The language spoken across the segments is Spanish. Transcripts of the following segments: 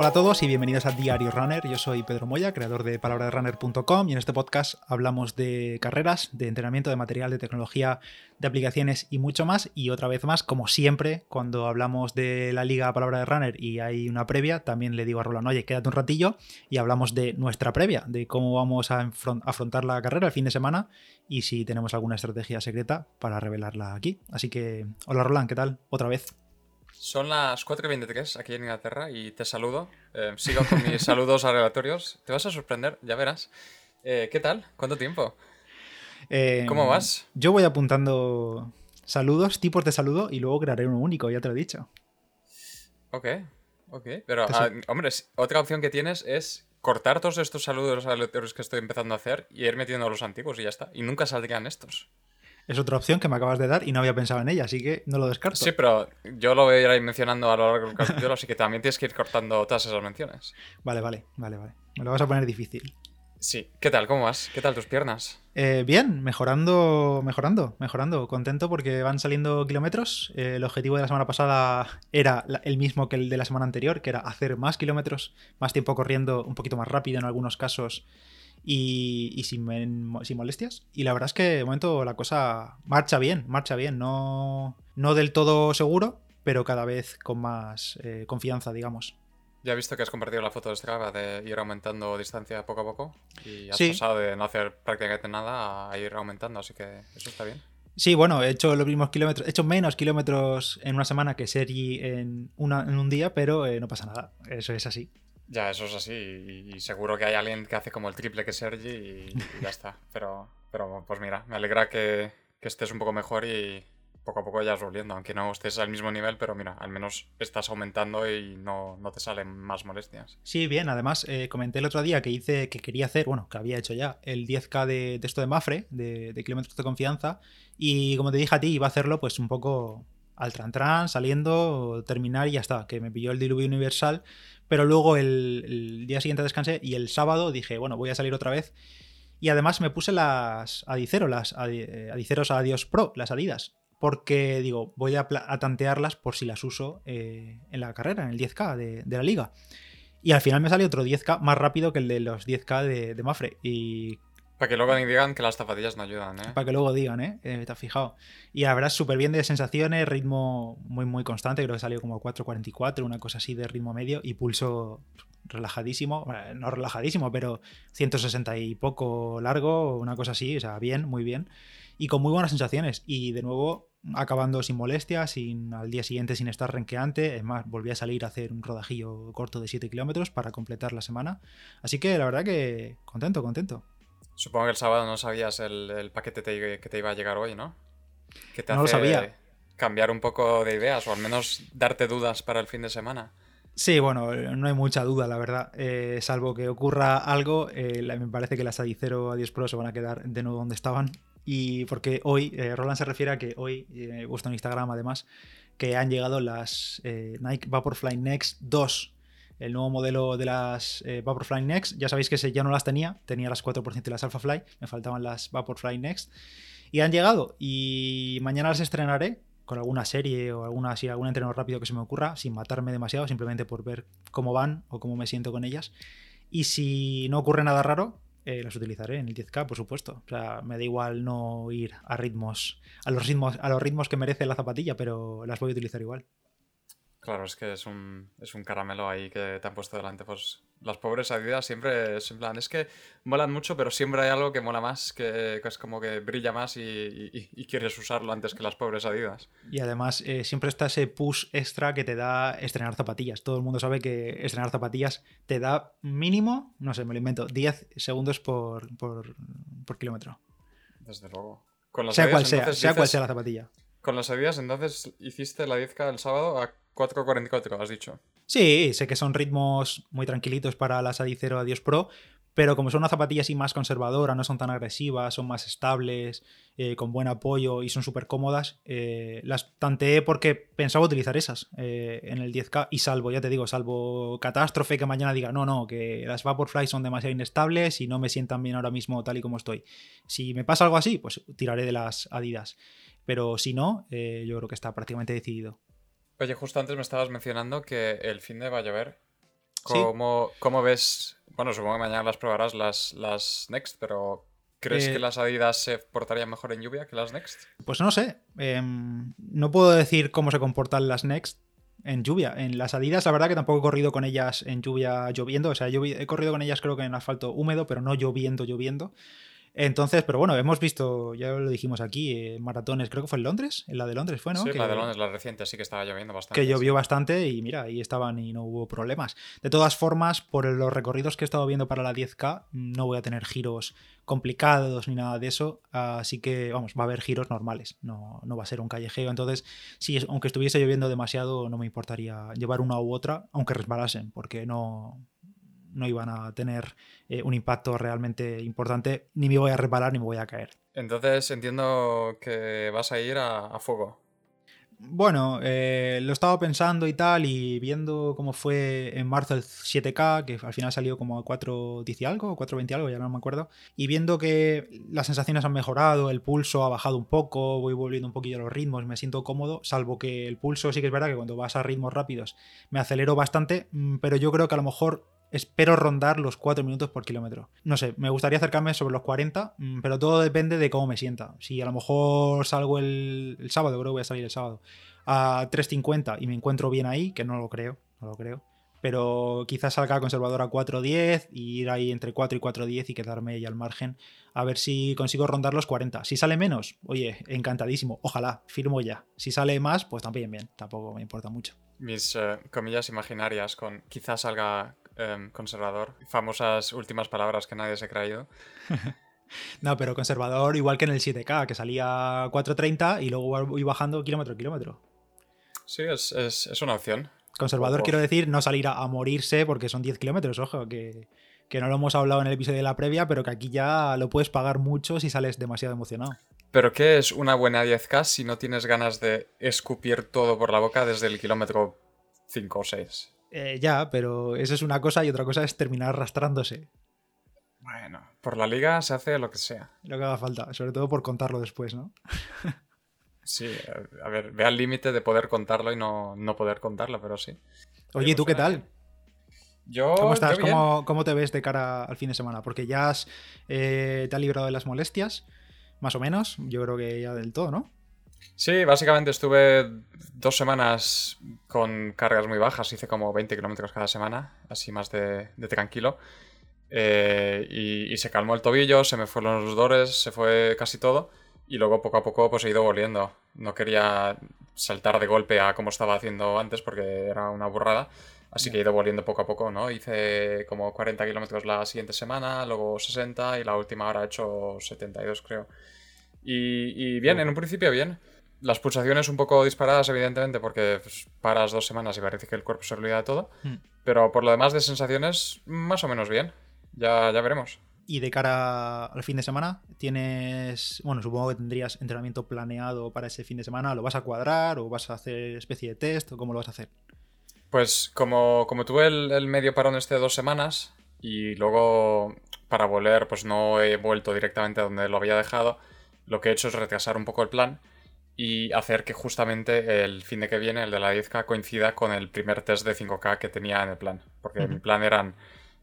Hola a todos y bienvenidos a Diario Runner. Yo soy Pedro Moya, creador de palabraderunner.com y en este podcast hablamos de carreras, de entrenamiento, de material, de tecnología, de aplicaciones y mucho más. Y otra vez más, como siempre, cuando hablamos de la liga Palabra de Runner y hay una previa, también le digo a Roland, oye, quédate un ratillo y hablamos de nuestra previa, de cómo vamos a afrontar la carrera el fin de semana y si tenemos alguna estrategia secreta para revelarla aquí. Así que, hola Roland, ¿qué tal? Otra vez. Son las 4.23 aquí en Inglaterra y te saludo. Eh, sigo con mis saludos aleatorios. Te vas a sorprender, ya verás. Eh, ¿Qué tal? ¿Cuánto tiempo? Eh, ¿Cómo vas? Yo voy apuntando saludos, tipos de saludo y luego crearé uno único, ya te lo he dicho. Ok, ok. Pero, ah, hombre, otra opción que tienes es cortar todos estos saludos aleatorios que estoy empezando a hacer y ir metiendo los antiguos y ya está. Y nunca saldrían estos es otra opción que me acabas de dar y no había pensado en ella, así que no lo descarto. Sí, pero yo lo voy a ir mencionando a lo largo del capítulo, así que también tienes que ir cortando todas esas menciones. Vale, vale, vale, vale. Me lo vas a poner difícil. Sí. ¿Qué tal? ¿Cómo vas? ¿Qué tal tus piernas? Eh, bien, mejorando, mejorando, mejorando. Contento porque van saliendo kilómetros. Eh, el objetivo de la semana pasada era el mismo que el de la semana anterior, que era hacer más kilómetros, más tiempo corriendo, un poquito más rápido en algunos casos y, sin, molestias. Y la verdad es que de momento la cosa marcha bien, marcha bien. No, no del todo seguro, pero cada vez con más eh, confianza, digamos. Ya he visto que has compartido la foto de Strava de ir aumentando distancia poco a poco y has pasado de no hacer prácticamente nada a ir aumentando, así que eso está bien. Sí, bueno, he hecho los mismos kilómetros, he hecho menos kilómetros en una semana que Sergi en, una, en un día, pero eh, no pasa nada, eso es así. Ya, eso es así. Y, seguro que hay alguien que hace como el triple que Sergi y, ya está. Pero, pero pues mira, me alegra que, estés un poco mejor y poco a poco vayas volviendo. Aunque no estés al mismo nivel, pero mira, al menos estás aumentando y no, te salen más molestias. Sí, bien. Además, eh, comenté el otro día que hice, que quería hacer, bueno, que había hecho ya, el 10K de, de esto de Mafre, de, de kilómetros de confianza. Y como te dije a ti, iba a hacerlo pues un poco al tran tran, saliendo, terminar y ya está. Que me pilló el diluvio universal pero luego el, día siguiente descansé y el sábado dije, bueno, voy a salir otra vez. Y además me puse las Adicero, las eh, Adiceros Adios Pro, las Adidas. Porque digo, voy a, tantearlas por si las uso eh, en la carrera, en el 10K de, la liga. Y al final me sale otro 10K más rápido que el de los 10K de, de Mafre. Y para que luego digan que las zapatillas no ayudan, ¿eh? Para que luego digan, ¿eh? eh te has fijado. Y la verdad, súper bien de sensaciones, ritmo muy, muy constante. Creo que salió como 4.44, una cosa así de ritmo medio. Y pulso relajadísimo. no relajadísimo, pero 160 y poco largo, una cosa así. O sea, bien, muy bien. Y con muy buenas sensaciones. Y de nuevo, acabando sin molestias, sin, al día siguiente sin estar renqueante. Es más, volví a salir a hacer un rodajillo corto de 7 kilómetros para completar la semana. Así que la verdad que contento, contento. Supongo que el sábado no sabías el, paquete que te iba a llegar hoy, ¿no? Que te no lo sabía. Cambiar un poco de ideas o al menos darte dudas para el fin de semana. Sí, bueno, no hay mucha duda, la verdad. Eh, salvo que ocurra algo, eh, me parece que las Adicero Adios Pro se van a quedar de nuevo donde estaban. Y porque hoy, eh, Roland se refiere a que hoy, he puesto en Instagram además, que han llegado las Nike Vaporfly Next 2 el nuevo modelo de las eh, Vaporfly Next. Ya sabéis que ese ya no las tenía, tenía las 4% de las Alphafly, me faltaban las Vaporfly Next. Y han llegado y mañana las estrenaré con alguna serie o algún entreno rápido que se me ocurra, sin matarme demasiado, simplemente por ver cómo van o cómo me siento con ellas. Y si no ocurre nada raro, eh, las utilizaré en el 10K, por supuesto. O sea, me da igual no ir a los ritmos que merece la zapatilla, pero las voy a utilizar igual. Claro, es que es un, es un caramelo ahí que te han puesto delante. Pues las pobres Adidas siempre es en plan, es que molan mucho, pero siempre hay algo que mola más, que, es como que brilla más y, quieres usarlo antes que las pobres Adidas. Y además eh, siempre está ese push extra que te da estrenar zapatillas. Todo el mundo sabe que estrenar zapatillas te da mínimo, no sé, me lo invento, 10 segundos por, kilómetro. Desde luego. sea cual sea, sea cual sea la zapatilla. Con las Adidas entonces hiciste la 10K el sábado a 4.44, has dicho. Sí, sé que son ritmos muy tranquilitos para las Adicero Adios Pro, pero como son una zapatilla así más conservadora, no son tan agresivas, son más estables, eh, con buen apoyo y son súper cómodas, eh, las tanteé porque pensaba utilizar esas eh, en el 10K y salvo, ya te digo, salvo catástrofe que mañana diga, no, no, que las Vaporfly son demasiado inestables y no me sientan bien ahora mismo tal y como estoy. Si me pasa algo así, pues tiraré de las Adidas. Pero si no, yo creo que está prácticamente decidido. Oye, justo antes me estabas mencionando que el fin de va a llover. ¿Cómo, ¿Cómo, ves? Bueno, supongo que mañana las probarás las, las Next, pero ¿crees que eh, las Adidas se portarían mejor en lluvia que las Next? Pues no sé. Em, no puedo decir cómo se comportan las Next en lluvia. En las Adidas, la verdad que tampoco he corrido con ellas en lluvia lloviendo. O sea, yo he corrido con ellas creo que en asfalto húmedo, pero no lloviendo, lloviendo. Entonces, pero bueno, hemos visto, ya lo dijimos aquí, eh, maratones, creo que fue en Londres, en la de Londres fue, ¿no? Sí, que, la de Londres, la reciente, sí que estaba lloviendo bastante. Que llovió bastante y mira, ahí estaban y no hubo problemas. De todas formas, por los recorridos que he estado viendo para la 10K, no voy a tener giros complicados ni nada de eso, así que, vamos, va a haber giros normales, no, no va a ser un callejeo. Entonces, si aunque estuviese lloviendo demasiado, no me importaría llevar una u otra, aunque resbalasen, porque no, no iban a tener eh, un impacto realmente importante, ni me voy a reparar ni me voy a caer. Entonces entiendo que vas a ir a, fuego. Bueno, eh, lo estaba pensando y tal, y viendo cómo fue en marzo el 7K, que al final salió como a 4.10 y algo, o 4.20 algo, ya no me acuerdo, y viendo que las sensaciones han mejorado, el pulso ha bajado un poco, voy volviendo un poquillo a los ritmos, me siento cómodo, salvo que el pulso sí que es verdad que cuando vas a ritmos rápidos me acelero bastante, mm, pero yo creo que a lo mejor espero rondar los 4 minutos por kilómetro. No sé, me gustaría acercarme sobre los 40, mm, pero todo depende de cómo me sienta. Si a lo mejor salgo el, sábado, creo que voy a salir el sábado, a 3.50 y me encuentro bien ahí, que no lo creo, no lo creo. Pero quizás salga conservador a 4.10 y ir ahí entre 4 y 4.10 y quedarme ahí al margen a ver si consigo rondar los 40. Si sale menos, oye, encantadísimo, ojalá, firmo ya. Si sale más, pues también bien, tampoco me importa mucho. Mis eh, comillas imaginarias con quizás salga Em, conservador. Famosas últimas palabras que nadie se ha creído. no, pero conservador igual que en el 7K, que salía 4.30 y luego voy bajando kilómetro a kilómetro. Sí, es, una opción. Conservador quiero decir no salir a, morirse porque son 10 kilómetros, ojo, que, que no lo hemos hablado en el episodio de la previa, pero que aquí ya lo puedes pagar mucho si sales demasiado emocionado. ¿Pero qué es una buena 10K si no tienes ganas de escupir todo por la boca desde el kilómetro 5 o 6? Eh, ya, pero eso es una cosa y otra cosa es terminar arrastrándose. Bueno, por la liga se hace lo que sea. Lo que haga falta, sobre todo por contarlo después, ¿no? sí, a ver, ve al límite de poder contarlo y no, poder contarlo, pero sí. Oye, ¿y tú qué tal? Yo, ¿Cómo estás? ¿Cómo, te ves de cara al fin de semana? Porque ya has, eh, te has librado de las molestias, más o menos. Yo creo que ya del todo, ¿no? Sí, básicamente estuve dos semanas con cargas muy bajas, hice como 20 kilómetros cada semana, así más de, tranquilo. Eh, y, se calmó el tobillo, se me fueron los dolores, se fue casi todo. Y luego poco a poco pues he ido volviendo. No quería saltar de golpe a como estaba haciendo antes porque era una burrada. Así que he ido volviendo poco a poco, ¿no? Hice como 40 kilómetros la siguiente semana, luego 60 y la última hora he hecho 72 creo. Y, bien, en un principio bien. Las pulsaciones un poco disparadas, evidentemente, porque pues, paras dos semanas y parece que el cuerpo se olvida de todo. Hmm. Pero por lo demás de sensaciones, más o menos bien. Ya, ya veremos. Y de cara al fin de semana, tienes, bueno, supongo que tendrías entrenamiento planeado para ese fin de semana. ¿Lo vas a cuadrar o vas a hacer especie de test o cómo lo vas a hacer? Pues como, como tuve el, el medio parón este de dos semanas y luego para volver pues no he vuelto directamente a donde lo había dejado, lo que he hecho es retrasar un poco el plan y hacer que justamente el fin de que viene, el de la 10K, coincida con el primer test de 5K que tenía en el plan. Porque mi plan eran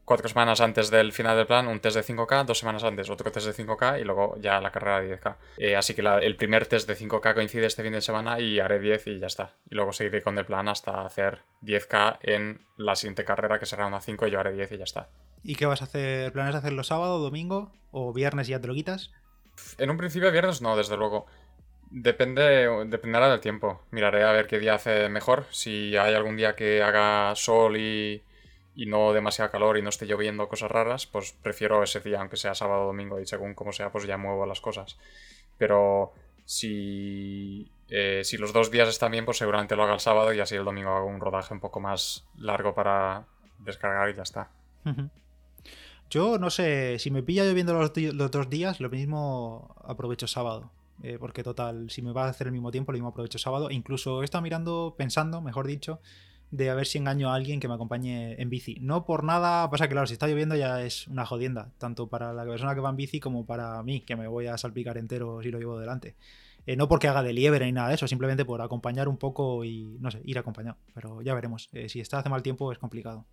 cuatro semanas antes del final del plan, un test de 5K, dos semanas antes otro test de 5K y luego ya la carrera de 10K. Eh, así que el primer test de 5K coincide este fin de semana y haré 10 y ya está. Y luego seguiré con el plan hasta hacer 10K en la siguiente carrera que será una 5 y yo haré 10 y ya está. ¿Y qué vas a hacer? ¿Planes hacerlo sábado, domingo o viernes y ya te lo quitas? En un principio viernes no, desde luego. Depende, dependerá del tiempo. Miraré a ver qué día hace mejor. Si hay algún día que haga sol y, no demasiado calor y no esté lloviendo cosas raras, pues prefiero ese día, aunque sea sábado o domingo, y según como sea, pues ya muevo las cosas. Pero si, eh, si los dos días están bien, pues seguramente lo haga el sábado y así el domingo hago un rodaje un poco más largo para descargar y ya está. Yo no sé, si me pilla lloviendo los, los dos días, lo mismo aprovecho sábado. Eh, porque total, si me va a hacer el mismo tiempo, lo mismo aprovecho sábado. incluso he estado mirando, pensando, mejor dicho, de a ver si engaño a alguien que me acompañe en bici. No por nada, pasa que claro, si está lloviendo ya es una jodienda, tanto para la persona que va en bici como para mí, que me voy a salpicar entero si lo llevo delante. Eh, no porque haga de liebre ni nada de eso, simplemente por acompañar un poco y, no sé, ir acompañado. Pero ya veremos. Eh, si está hace mal tiempo es complicado.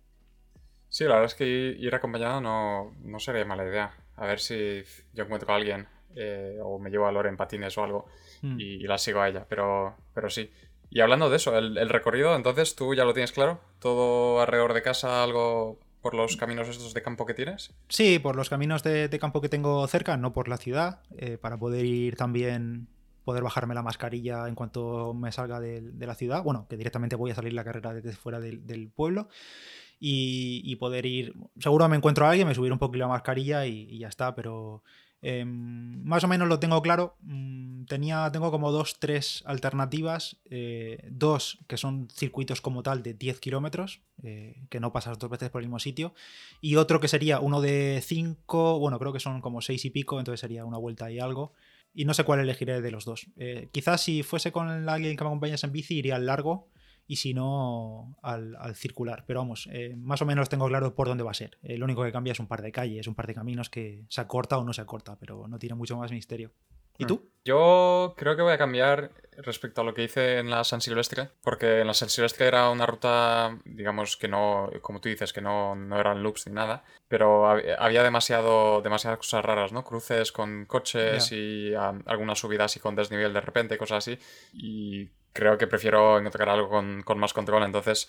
Sí, la verdad es que ir acompañado no, no sería mala idea. A ver si yo encuentro a alguien eh, o me llevo a Lore en patines o algo Mm. y, y la sigo a ella, pero, pero sí. Y hablando de eso, el, el recorrido, entonces tú ya lo tienes claro, todo alrededor de casa, algo por los caminos estos de campo que tienes. Sí, por los caminos de, de campo que tengo cerca, no por la ciudad, eh, para poder ir también, poder bajarme la mascarilla en cuanto me salga de, la ciudad. Bueno, que directamente voy a salir la carrera desde fuera del, del pueblo. Y, poder ir, seguro me encuentro a alguien, me subiré un poquito la mascarilla y, y ya está, pero em, más o menos lo tengo claro. Mm, tenía, tengo como dos, tres alternativas. eh, dos que son circuitos como tal de 10 kilómetros, eh, que no pasas dos veces por el mismo sitio y otro que sería uno de 5, bueno, creo que son como 6 y pico, entonces sería una vuelta y algo. Y no sé cuál elegiré de los dos. Eh, quizás si fuese con alguien que me acompañase en bici, iría al largo y si no, al, al circular. Pero vamos, eh, más o menos tengo claro por dónde va a ser. Eh, lo único que cambia es un par de calles, un par de caminos que se acorta o no se acorta, pero no tiene mucho más misterio. ¿Y Hmm. tú? Yo creo que voy a cambiar respecto a lo que hice en la San Silvestre, porque en la San Silvestre era una ruta, digamos que no, como tú dices, que no, no eran loops ni nada, pero hab- había demasiado, demasiadas cosas raras, ¿no? Cruces con coches y ah, algunas subidas y con desnivel de repente, cosas así, y creo que prefiero encontrar algo con, con más control, entonces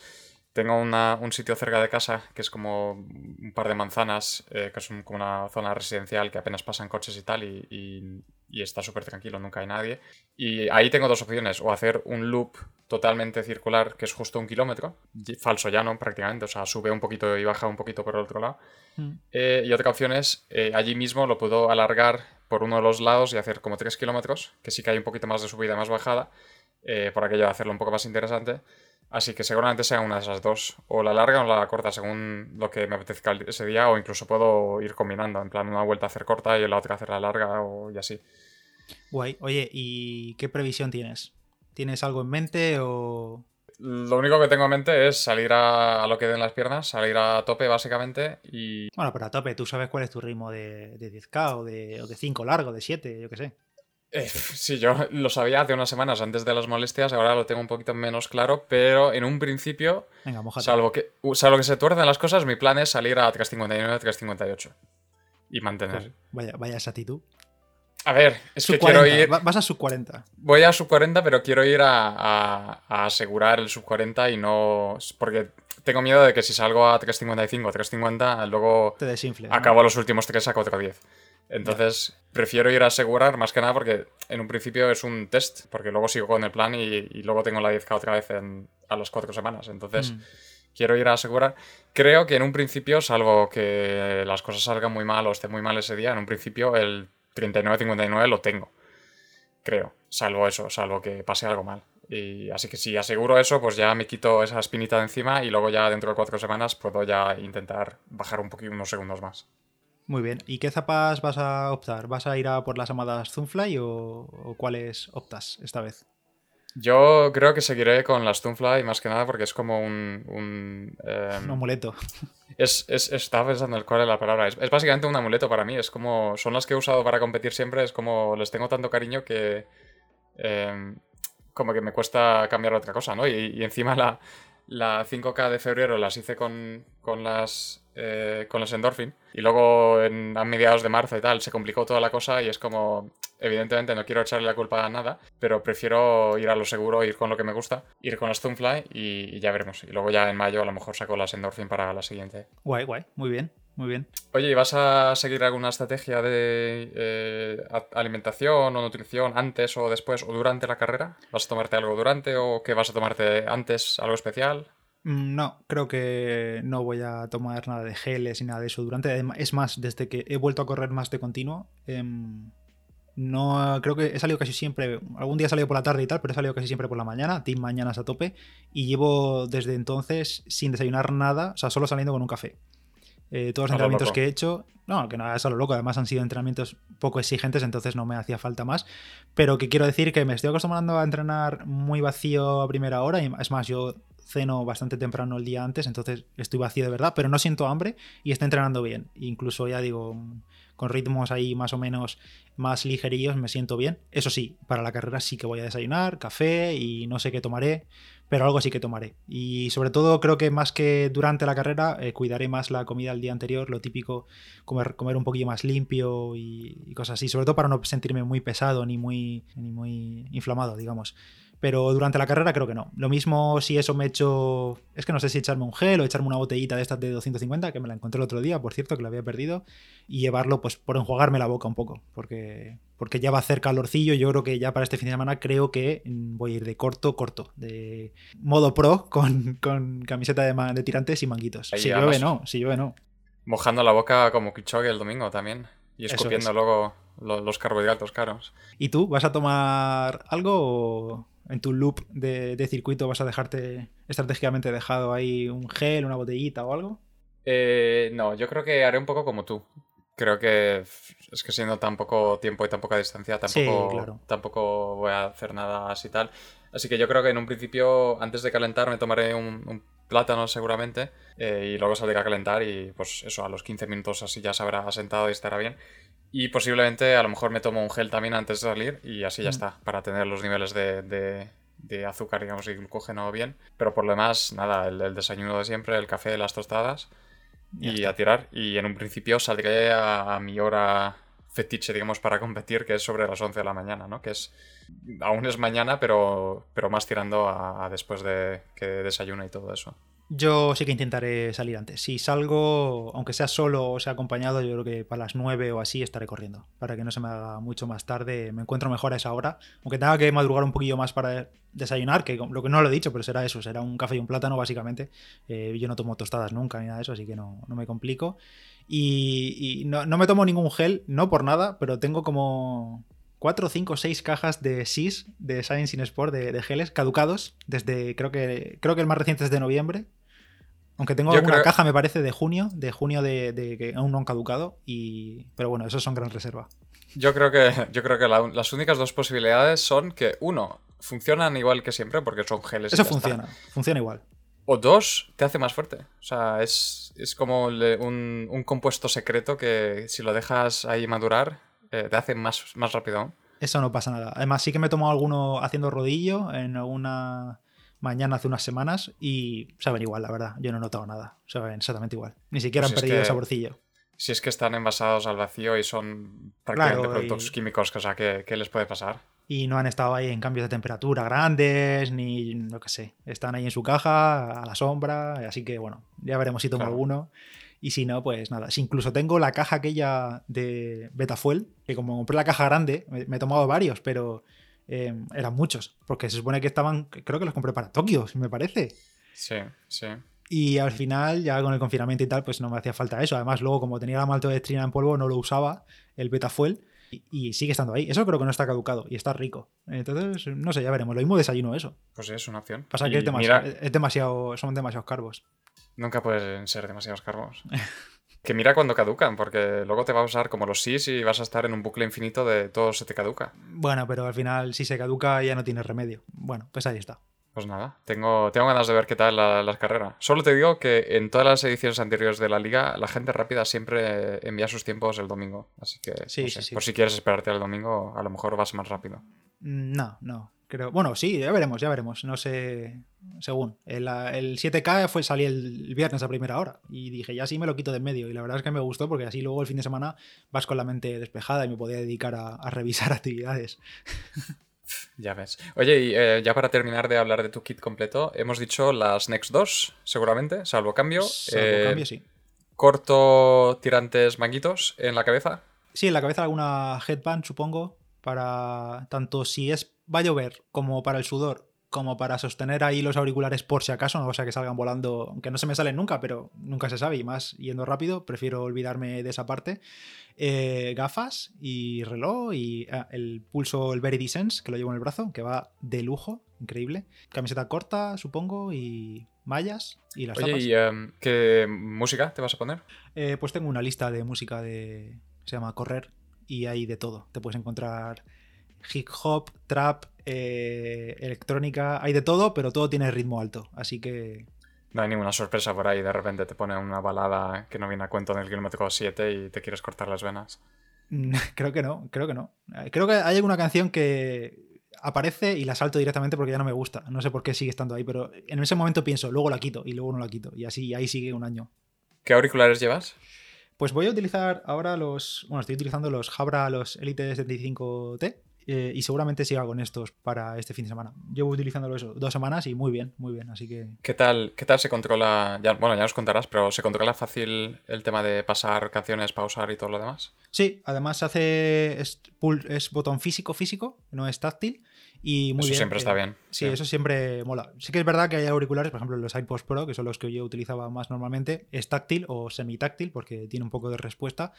tengo una- un sitio cerca de casa que es como un par de manzanas, eh, que es un- como una zona residencial que apenas pasan coches y tal, y, y- y está súper tranquilo, nunca hay nadie. Y ahí tengo dos opciones, o hacer un loop totalmente circular, que es justo un kilómetro, falso llano prácticamente, o sea, sube un poquito y baja un poquito por el otro lado. Mm. Eh, y otra opción es, eh, allí mismo lo puedo alargar por uno de los lados y hacer como 3 kilómetros, que sí que hay un poquito más de subida y más bajada, eh, por aquello de hacerlo un poco más interesante. Así que seguramente sea una de esas dos, o la larga o la corta, según lo que me apetezca ese día, o incluso puedo ir combinando, en plan una vuelta hacer corta y la otra hacer la larga, o y así. Guay. Oye, ¿y qué previsión tienes? ¿Tienes algo en mente o...? Lo único que tengo en mente es salir a, a lo que den las piernas, salir a tope básicamente y Bueno, pero a tope, tú sabes cuál es tu ritmo de, de 10K o de, o de 5 largo, de 7, yo qué sé. Eh, sí, yo lo sabía hace unas semanas antes de las molestias, ahora lo tengo un poquito menos claro, pero en un principio, Venga, salvo que, salvo que se tuercen las cosas, mi plan es salir a 359, 358 y mantener. Joder, vaya, vaya esa actitud. A ver, es Sub que quiero 40, ir, va- Vas a sub 40. voy a sub 40, pero quiero ir a, a- a asegurar el sub 40 y no, porque tengo miedo de que si salgo a 355 o 350, luego Te desinfles. ¿no? acabo los últimos tres a 410. Entonces, prefiero ir a asegurar más que nada porque en un principio es un test, porque luego sigo con el plan y, y luego tengo la 10K otra vez en- a las cuatro semanas. Entonces, Mm. quiero ir a asegurar. Creo que en un principio, salvo que las cosas salgan muy mal o esté muy mal ese día, en un principio el 39-59 lo tengo. Creo. Salvo eso, salvo que pase algo mal. Y así que si aseguro eso, pues ya me quito esa espinita de encima y luego ya dentro de cuatro semanas puedo ya intentar bajar un poquito, unos segundos más. Muy bien. ¿Y qué zapas vas a optar? ¿Vas a ir a por las llamadas Zoomfly o, o cuáles optas esta vez? Yo creo que seguiré con la Stunfly más que nada porque es como un... un, em, Un amuleto. es, es- estaba pensando en cuál es la palabra. Es, es básicamente un amuleto para mí. Es como... Son las que he usado para competir siempre. Es como... Les tengo tanto cariño que... em, como que me cuesta cambiar a otra cosa, ¿no? Y, y encima la, la 5K de febrero las hice con, con las... eh, con las Endorphin. Y luego en, a mediados de marzo y tal se complicó toda la cosa y es como... Evidentemente no quiero echarle la culpa a nada, pero prefiero ir a lo seguro, ir con lo que me gusta, ir con la Stunfly y, y ya veremos. Y luego ya en mayo a lo mejor saco las Endorphin para la siguiente. Guay, guay. Muy bien, muy bien. Oye, ¿y vas a seguir alguna estrategia de eh, alimentación o nutrición antes o después o durante la carrera? ¿Vas a tomarte algo durante o qué vas a tomarte antes? ¿Algo especial? Mm, No, creo que no voy a tomar nada de geles ni nada de eso durante. Es más, desde que he vuelto a correr más de continuo, em, no creo que he salido casi siempre. Algún día he salido por la tarde y tal, pero he salido casi siempre por la mañana, team mañanas a tope. Y llevo desde entonces sin desayunar nada, o sea, solo saliendo con un café. Eh, todos los entrenamientos loco. que he hecho, no, que no es a lo loco, además han sido entrenamientos poco exigentes, entonces no me hacía falta más. Pero que quiero decir que me estoy acostumbrando a entrenar muy vacío a primera hora, y es más, yo ceno bastante temprano el día antes, entonces estoy vacío de verdad, pero no siento hambre y estoy entrenando bien. Incluso ya digo, con ritmos ahí más o menos más ligerillos me siento bien. Eso sí, para la carrera sí que voy a desayunar, café y no sé qué tomaré, pero algo sí que tomaré. Y sobre todo creo que más que durante la carrera eh, cuidaré más la comida el día anterior, lo típico, comer, un poquillo más limpio y, cosas así, sobre todo para no sentirme muy pesado ni muy, ni muy inflamado, digamos pero durante la carrera creo que no. Lo mismo si eso me he hecho, es que no sé si echarme un gel o echarme una botellita de estas de 250, que me la encontré el otro día, por cierto, que la había perdido, y llevarlo pues por enjuagarme la boca un poco, porque, porque ya va a hacer calorcillo, yo creo que ya para este fin de semana creo que voy a ir de corto, corto, de modo pro, con, camiseta de, de, tirantes y manguitos. si llueve no, si llueve no. Mojando la boca como Kichogue el domingo también, y escupiendo luego los carbohidratos caros. ¿Y tú vas a tomar algo o en tu loop de, circuito vas a dejarte estratégicamente dejado ahí un gel, una botellita o algo? Eh, no, yo creo que haré un poco como tú. Creo que es que siendo tan poco tiempo y tan poca distancia, tampoco, tampoco voy a hacer nada así tal. Así que yo creo que en un principio, antes de calentar, me tomaré un, plátano seguramente eh, y luego saldré a calentar y pues eso, a los 15 minutos así ya se habrá asentado y estará bien. Y posiblemente a lo mejor me tomo un gel también antes de salir y así ya mm. está, para tener los niveles de, de, azúcar, digamos, y glucógeno bien. Pero por lo demás, nada, el, desayuno de siempre, el café, las tostadas y a tirar. Y en un principio saldré a, mi hora fetiche, digamos, para competir, que es sobre las 11 de la mañana, ¿no? Que es, aún es mañana, pero, pero más tirando a después de que desayuno y todo eso. Yo sí que intentaré salir antes. Si salgo, aunque sea solo o sea acompañado, yo creo que para las 9 o así estaré corriendo. Para que no se me haga mucho más tarde. Me encuentro mejor a esa hora. Aunque tenga que madrugar un poquillo más para desayunar, que lo que no lo he dicho, pero será eso. Será un café y un plátano, básicamente. Eh, yo no tomo tostadas nunca ni nada de eso, así que no, me complico. Y, no, me tomo ningún gel, no por nada, pero tengo como 4, 5, 6 cajas de SIS, de Science in Sport, de, de, geles caducados, desde creo que creo que el más reciente es de noviembre, aunque tengo alguna caja, me parece, de junio, de junio de, que aún no han caducado. Y... Pero bueno, esos son gran reserva. Yo creo que, yo creo que las únicas dos posibilidades son que, uno, funcionan igual que siempre porque son geles. Eso funciona, funciona igual. O dos, te hace más fuerte. O sea, es, como un, compuesto secreto que si lo dejas ahí madurar, eh, te hace más, más rápido. Eso no pasa nada. Además, sí que me he tomado alguno haciendo rodillo en alguna mañana hace unas semanas y saben igual, la verdad. Yo no he notado nada. Saben exactamente igual. Ni siquiera pues han perdido el saborcillo. Si es que están envasados al vacío y son prácticamente productos químicos, o sea, ¿qué, les puede pasar? Y no han estado ahí en cambios de temperatura grandes, ni lo que sé. Están ahí en su caja, a la sombra, así que bueno, ya veremos si tomo alguno. Y si no, pues nada. Si incluso tengo la caja aquella de Betafuel, que como compré la caja grande, me he tomado varios, pero Em, eran muchos, porque se supone que estaban, creo que los compré para Tokio, me parece. Sí, sí. Y al final, ya con el confinamiento y tal, pues no me hacía falta eso. Además, luego, como tenía la maltodextrina en polvo, no lo usaba, el Betafuel, y, y sigue estando ahí. Eso creo que no está caducado y está rico. Entonces, no sé, ya veremos. Lo mismo desayuno eso. Pues es una opción. Pasa que es demasiado, es demasiado, son demasiados carbos. Nunca pueden ser demasiados carbos. Que mira cuando caducan, porque luego te va a usar como los SIS y vas a estar en un bucle infinito de todo se te caduca. Bueno, pero al final si se caduca ya no tienes remedio. Bueno, pues ahí está. Pues nada, tengo, tengo ganas de ver qué tal las la carreras. Solo te digo que en todas las ediciones anteriores de la liga, la gente rápida siempre envía sus tiempos el domingo. Así que, sí, sí, por si quieres esperarte al domingo, a lo mejor vas más rápido. No, no. Creo, bueno, sí, ya veremos, ya veremos. No sé, según. El, 7K fue, salí el viernes a primera hora y dije, ya sí me lo quito de en medio. Y la verdad es que me gustó porque así luego el fin de semana vas con la mente despejada y me podía dedicar a, revisar actividades. Ya ves. Oye, y eh, ya para terminar de hablar de tu kit completo, hemos dicho las Next 2, seguramente, salvo cambio. Salvo eh, cambio, sí. Corto, tirantes, manguitos en la cabeza. Sí, en la cabeza alguna headband, supongo, para tanto si es va a llover como para el sudor, como para sostener ahí los auriculares por si acaso, no sea que salgan volando, aunque no se me salen nunca, pero nunca se sabe, y más yendo rápido, prefiero olvidarme de esa parte. Eh, gafas y reloj y ah, el pulso, el Very Sense, que lo llevo en el brazo, que va de lujo, increíble. Camiseta corta, supongo, y mallas y las Oye, ¿y em, qué música te vas a poner? Eh, pues tengo una lista de música de... se llama Correr y hay de todo. Te puedes encontrar hip hop, trap, eh, electrónica, hay de todo, pero todo tiene ritmo alto. Así que no hay ninguna sorpresa por ahí, de repente te pone una balada que no viene a cuento en el kilómetro 7 y te quieres cortar las venas. Creo que no, creo que no. Creo que hay alguna canción que aparece y la salto directamente porque ya no me gusta. No sé por qué sigue estando ahí, pero en ese momento pienso, luego la quito y luego no la quito. Y así ahí sigue un año. ¿Qué auriculares llevas? Pues voy a utilizar ahora los. Bueno, estoy utilizando los Jabra, los Elite 75T. Eh, y seguramente siga con estos para este fin de semana. Llevo utilizándolo eso dos semanas y muy bien, muy bien. Así que. ¿Qué tal, qué tal se controla? Ya, bueno, ya nos contarás, pero ¿se controla fácil el tema de pasar canciones, pausar y todo lo demás? Sí, además hace. Es, es botón físico, físico, no es táctil. Y muy eso bien. siempre está bien. Sí, eso siempre mola. Sí que es verdad que hay auriculares, por ejemplo, los iPods Pro, que son los que yo utilizaba más normalmente, es táctil o semi-táctil porque tiene un poco de respuesta,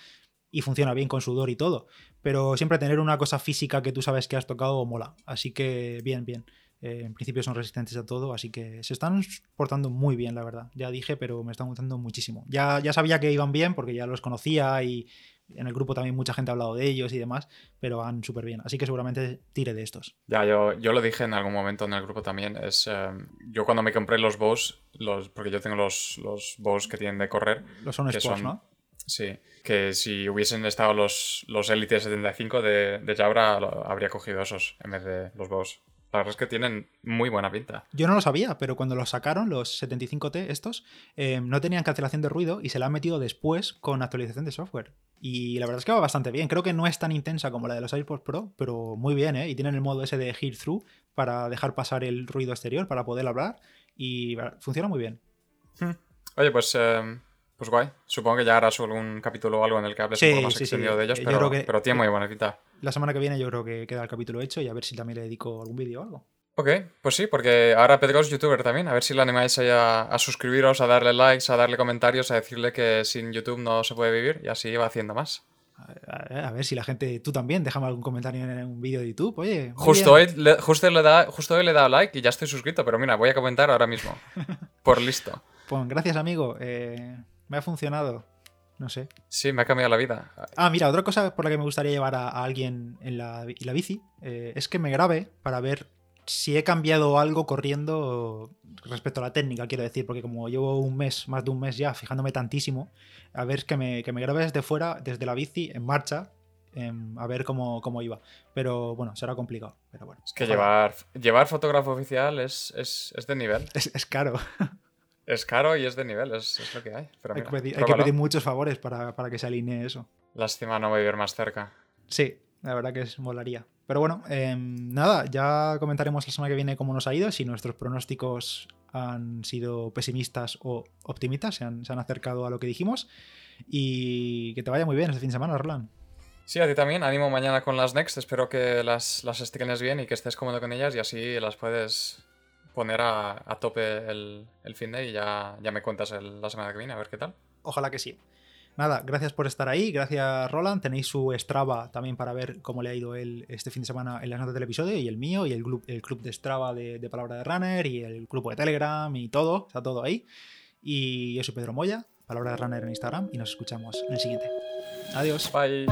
y funciona bien con sudor y todo. Pero siempre tener una cosa física que tú sabes que has tocado mola. Así que bien, bien. Eh, en principio son resistentes a todo, así que se están portando muy bien, la verdad. Ya dije, pero me están gustando muchísimo. Ya, ya sabía que iban bien porque ya los conocía y en el grupo también mucha gente ha hablado de ellos y demás, pero van súper bien. Así que seguramente tire de estos. Ya, yo, yo lo dije en algún momento en el grupo también. Es, eh, yo cuando me compré los Bose, los, porque yo tengo los, los que tienen de correr. Los son Sports, ¿no? Sí, que si hubiesen estado los, los Elite 75 de, de Jabra, habría cogido esos en vez de los Boss. La verdad es que tienen muy buena pinta. Yo no lo sabía, pero cuando los sacaron, los 75T estos, eh, no tenían cancelación de ruido y se la han metido después con actualización de software. Y la verdad es que va bastante bien. Creo que no es tan intensa como la de los AirPods Pro, pero muy bien, ¿eh? Y tienen el modo ese de hear through para dejar pasar el ruido exterior, para poder hablar. Y funciona muy bien. Hmm. Oye, pues eh, pues guay. Supongo que ya harás algún capítulo o algo en el que hables un poco más extendido de ellos, pero, pero tiene muy buena pinta. La semana que viene yo creo que queda el capítulo hecho y a ver si también le dedico algún vídeo o algo. Ok, pues sí, porque ahora Pedro es youtuber también. A ver si le animáis a, a suscribiros, a darle likes, a darle comentarios, a decirle que sin YouTube no se puede vivir y así va haciendo más. A, ver si la gente, tú también, déjame algún comentario en un vídeo de YouTube, oye. Justo hoy, le, justo, le da, justo hoy le he dado like y ya estoy suscrito, pero mira, voy a comentar ahora mismo. Por listo. Pues gracias, amigo. Eh, me ha funcionado. No sé. Sí, me ha cambiado la vida. Ah, mira, otra cosa por la que me gustaría llevar a, alguien en la, la bici eh, es que me grabe para ver si he cambiado algo corriendo respecto a la técnica, quiero decir, porque como llevo un mes, más de un mes ya, fijándome tantísimo, a ver que me, que me grabe desde fuera, desde la bici, en marcha, em, a ver cómo, cómo, iba. Pero bueno, será complicado. Pero bueno, es que llevar, llevar fotógrafo oficial es, es, es de nivel. Es, es caro. Es caro y es de nivel, es, lo que hay. hay, que pedir, muchos favores para, que se alinee eso. Lástima no vivir más cerca. Sí, la verdad que es molaría. Pero bueno, em, nada, ya comentaremos la semana que viene cómo nos ha ido, si nuestros pronósticos han sido pesimistas o optimistas, se han, acercado a lo que dijimos. Y que te vaya muy bien este fin de semana, Roland. Sí, a ti también. Ánimo mañana con las Next. Espero que las, las estrenes bien y que estés cómodo con ellas y así las puedes poner a, tope el, fin de y ya, ya me cuentas la semana que viene, a ver qué tal. Ojalá que sí. Nada, gracias por estar ahí, gracias Roland. Tenéis su Strava también para ver cómo le ha ido él este fin de semana en las notas del episodio y el mío y el, club, el club de Strava de, de Palabra de Runner y el grupo de Telegram y todo, está todo ahí. Y yo soy Pedro Moya, Palabra de Runner en Instagram y nos escuchamos en el siguiente. Adiós. Bye.